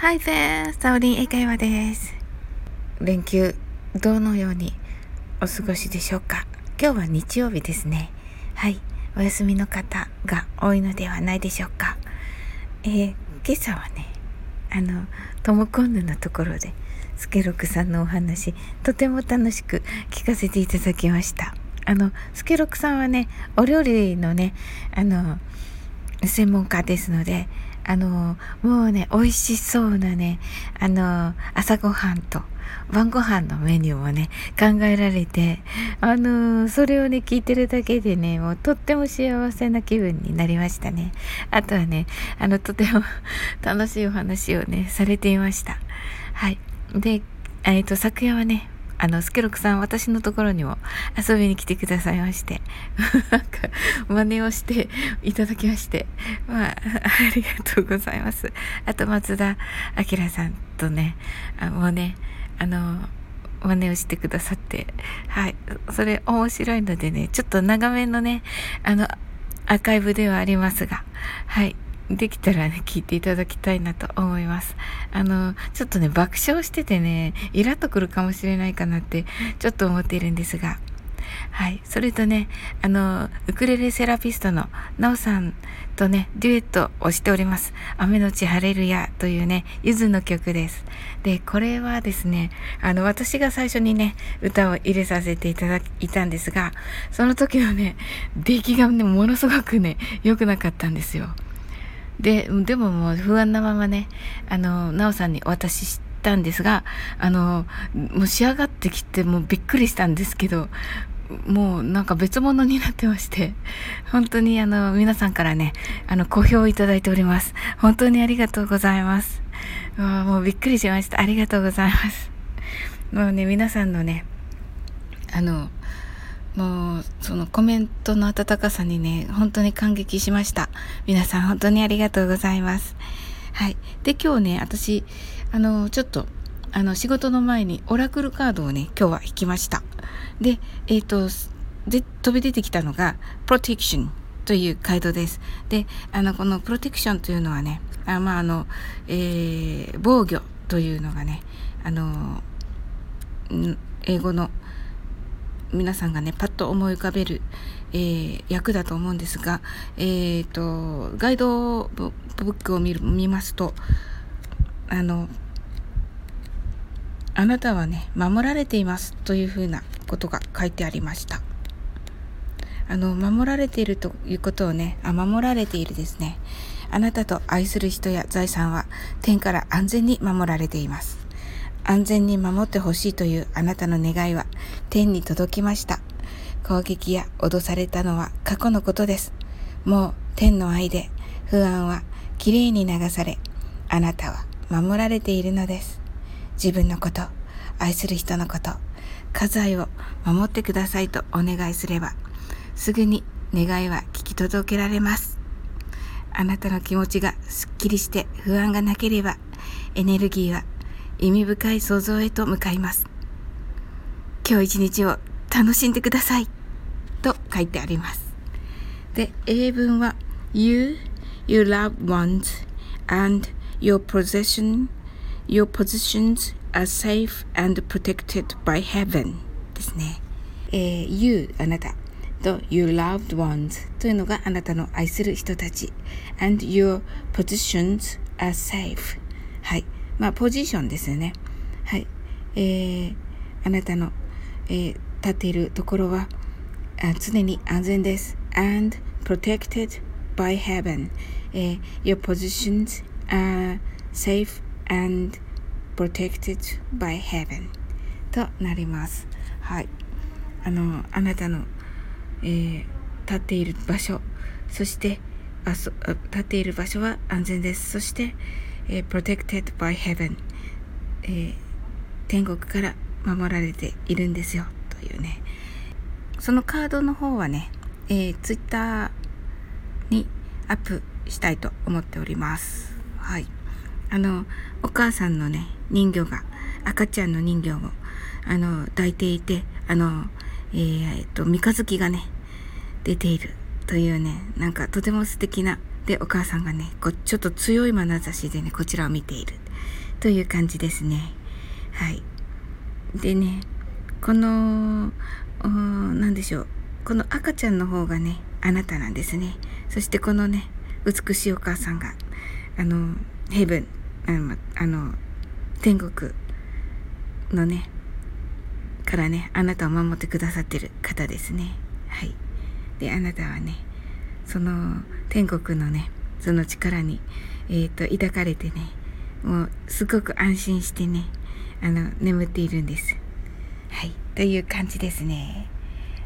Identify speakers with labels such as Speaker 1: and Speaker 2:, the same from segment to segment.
Speaker 1: Hi there! サオリン英会話です。連休、どのようにお過ごしでしょうか？今日は日曜日ですね。はい。お休みの方が多いのではないでしょうか？えー、今朝はね、あの、トムコンヌのところで、スケロクさんのお話、とても楽しく聞かせていただきました。あの、スケロクさんはね、お料理のね、あの、専門家ですので、あの、もうね、美味しそうなね、あの、朝ごはんと晩ご飯のメニューもね、考えられて、あの、それをね、聞いてるだけでね、もうとっても幸せな気分になりましたね。あとはね、あの、とても 楽しいお話をね、されていました。はい。で、えっ、ー、と、昨夜はね、あの、スケロクさん、私のところにも遊びに来てくださいまして、なんか、真似をしていただきまして、まあ、ありがとうございます。あと、松田明さんとね、あもうね、あの、真似をしてくださって、はい、それ面白いのでね、ちょっと長めのね、あの、アーカイブではありますが、はい、できたらね、聞いていただきたいなと思います。あの、ちょっとね、爆笑しててね、イラッとくるかもしれないかなって、ちょっと思っているんですが、はい。それとね、あの、ウクレレセラピストのナオさんとね、デュエットをしております。雨のち晴れるやというね、ゆずの曲です。で、これはですね、あの、私が最初にね、歌を入れさせていただいたんですが、その時のね、出来がね、ものすごくね、良くなかったんですよ。で、でももう不安なままね、あの、なおさんにお渡ししたんですが、あの、もう仕上がってきてもうびっくりしたんですけど、もうなんか別物になってまして、本当にあの、皆さんからね、あの、好評をいただいております。本当にありがとうございます。もうびっくりしました。ありがとうございます。もうね、皆さんのね、あの、もう、そのコメントの温かさにね、本当に感激しました。皆さん本当にありがとうございます。はい。で、今日ね、私、あの、ちょっと、あの、仕事の前にオラクルカードをね、今日は引きました。で、えっ、ー、と、で、飛び出てきたのが、プロテクションというカードです。で、あの、このプロテクションというのはね、あまあ、あの、えー、防御というのがね、あの、英語の皆さんがね、パッと思い浮かべる、えー、役だと思うんですが、えー、と、ガイドブックを見る見ますと、あの、あなたはね、守られていますというふうなことが書いてありました。あの、守られているということをね、あ、守られているですね。あなたと愛する人や財産は天から安全に守られています。安全に守ってほしいというあなたの願いは天に届きました。攻撃や脅されたのは過去のことです。もう天の愛で不安はきれいに流され、あなたは守られているのです。自分のこと、愛する人のこと、家財を守ってくださいとお願いすれば、すぐに願いは聞き届けられます。あなたの気持ちがすっきりして不安がなければ、エネルギーは意味深い想像へと向かいます。今日一日を楽しんでくださいと書いてあります。で、英文は You, your loved ones and your possession, your positions are safe and protected by heaven ですね。えー、You あなたと Your loved ones というのがあなたの愛する人たち and your positions are safe はいまあ、ポジションですよね。はい。えー、あなたの、えー、立っているところはあ常に安全です。and protected by heaven、えー。Your positions are safe and protected by heaven となります。はい。あの、あなたの、えー、立っている場所、そしてあそ立っている場所は安全です。そして、え、protected by heaven、え、天国から守られているんですよというね。そのカードの方はね、えー、ツイッターにアップしたいと思っております。はい。あのお母さんのね人形が赤ちゃんの人形をあの抱いていてあのえー、っと三日月がね出ているというねなんかとても素敵なで、お母さんがね、こちょっと強い眼差しでね、こちらを見ている。という感じですね。はい。でね、この、何でしょう。この赤ちゃんの方がね、あなたなんですね。そしてこのね、美しいお母さんが、あの、ヘブン、あの、天国のね、からね、あなたを守ってくださってる方ですね。はい。で、あなたはね、その天国のね、その力に、え、ー、と、抱かれてね、もうすごく安心してね、あの、眠っているんです。はい。という感じですね。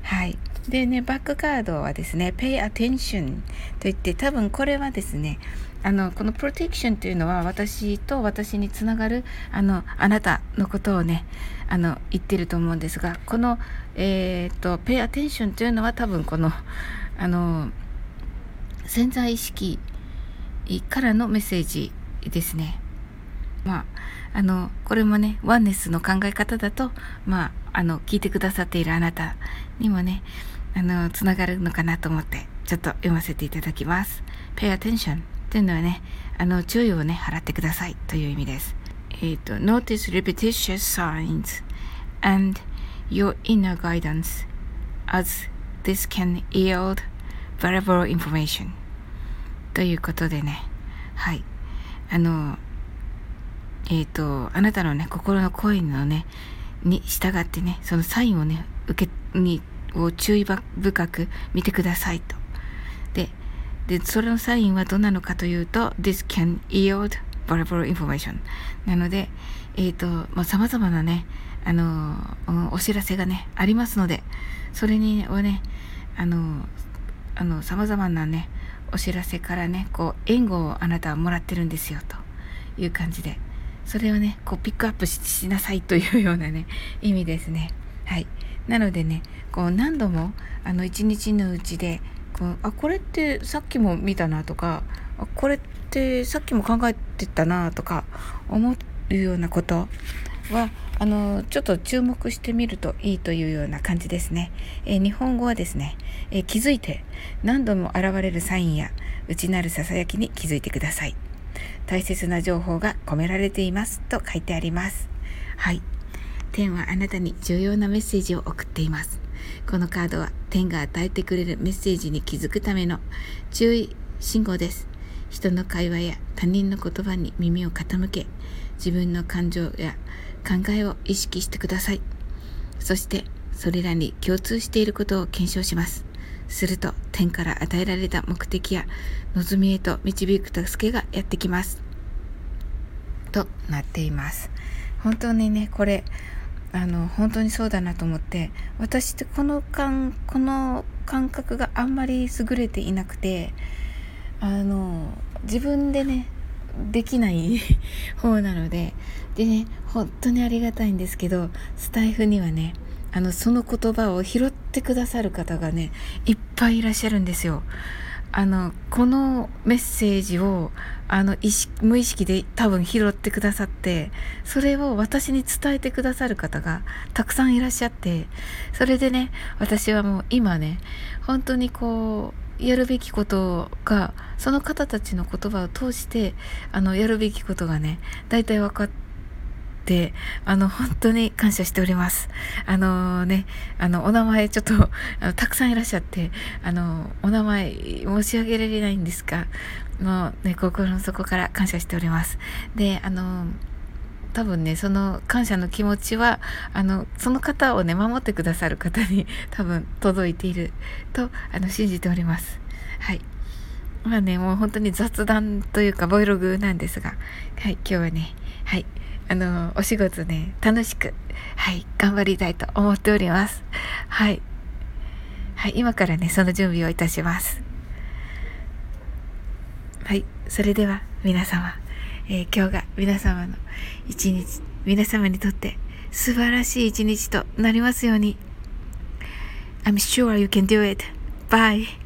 Speaker 1: はい。でね、バックカードはですね、pay attention といって、多分これはですね、あの、この protection というのは私と私につながる、あの、あなたのことをね、あの、言ってると思うんですが、この、え、ー、と、pay attention というのは多分この、あの、潜在意識からのメッセージですね。まあ、あの、これもね、ワンネスの考え方だと、まあ、あの、聞いてくださっているあなたにもね、あの、つながるのかなと思って、ちょっと読ませていただきます。pay attention というのはね、あの、注意をね、払ってくださいという意味です。えっ、ー、と、notice repetitious signs and your inner guidance as this can yield valuable information ということでね、はい。あの、えっ、ー、と、あなたのね、心の声のね、に従ってね、そのサインをね、受け、に、を注意深く見てくださいと。で、で、それのサインはどんなのかというと、This can yield valuable information なので、えっ、ー、と、まあ、様々なね、あの、お知らせがね、ありますので、それに、をね、あの、あの、様々なね、お知らせからね、こう、援護をあなたはもらってるんですよ、という感じで、それをね、こうピックアップしなさいというようなね、意味ですね。はい。なのでね、こう何度も、あの一日のうちで、こうあ、これってさっきも見たなとか、あこれってさっきも考えてたなとか思うようなことは、あの、ちょっと注目してみるといいというような感じですね。えー、日本語はですね、えー、気づいて何度も現れるサインや内なるささやきに気づいてください。大切な情報が込められていますと書いてあります。はい。天はあなたに重要なメッセージを送っています。このカードは天が与えてくれるメッセージに気づくための注意信号です。人の会話や他人の言葉に耳を傾け、自分の感情や考えを意識してください。そして、それらに共通していることを検証します。すると天から与えられた目的や望みへと導く助けがやってきます。となっています。本当にね、これ、あの、本当にそうだなと思って、私ってこの感、この感覚があんまり優れていなくて、あの、自分でね、できない 方なので、でね、本当にありがたいんですけど、スタイフにはね、あの、その言葉を拾ってくださる方がね、いっぱいいらっしゃるんですよ。あの、このメッセージを、あの、意識、無意識で多分拾ってくださって、それを私に伝えてくださる方がたくさんいらっしゃって、それでね、私はもう今ね、本当にこう、やるべきことが、その方たちの言葉を通して、あの、やるべきことがね、大体分かって、あの、本当に感謝しております。あのね、あの、お名前ちょっと、あのたくさんいらっしゃって、あの、お名前申し上げられないんですが、もうね、心の底から感謝しております。で、あの、多分ね、その感謝の気持ちは、あの、その方をね、守ってくださる方に多分届いていると、あの、信じております。はい。まあね、もう本当に雑談というか、ボイログなんですが、はい、今日はね、はい、あの、お仕事ね、楽しく、はい、頑張りたいと思っております。はい。はい、今からね、その準備をいたします。はい、それでは皆様、えー、今日が皆様の一日、皆様にとって素晴らしい一日となりますように。I'm sure you can do it. Bye.